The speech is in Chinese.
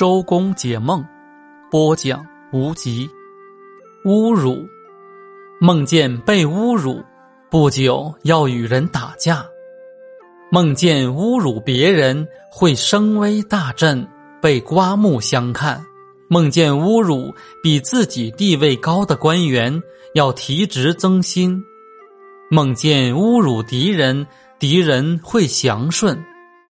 周公解梦播讲无极。侮辱梦见被侮辱不久要与人打架。梦见侮辱别人会声威大振被刮目相看。梦见侮辱比自己地位高的官员要提职增薪。梦见侮辱敌人敌人会降顺。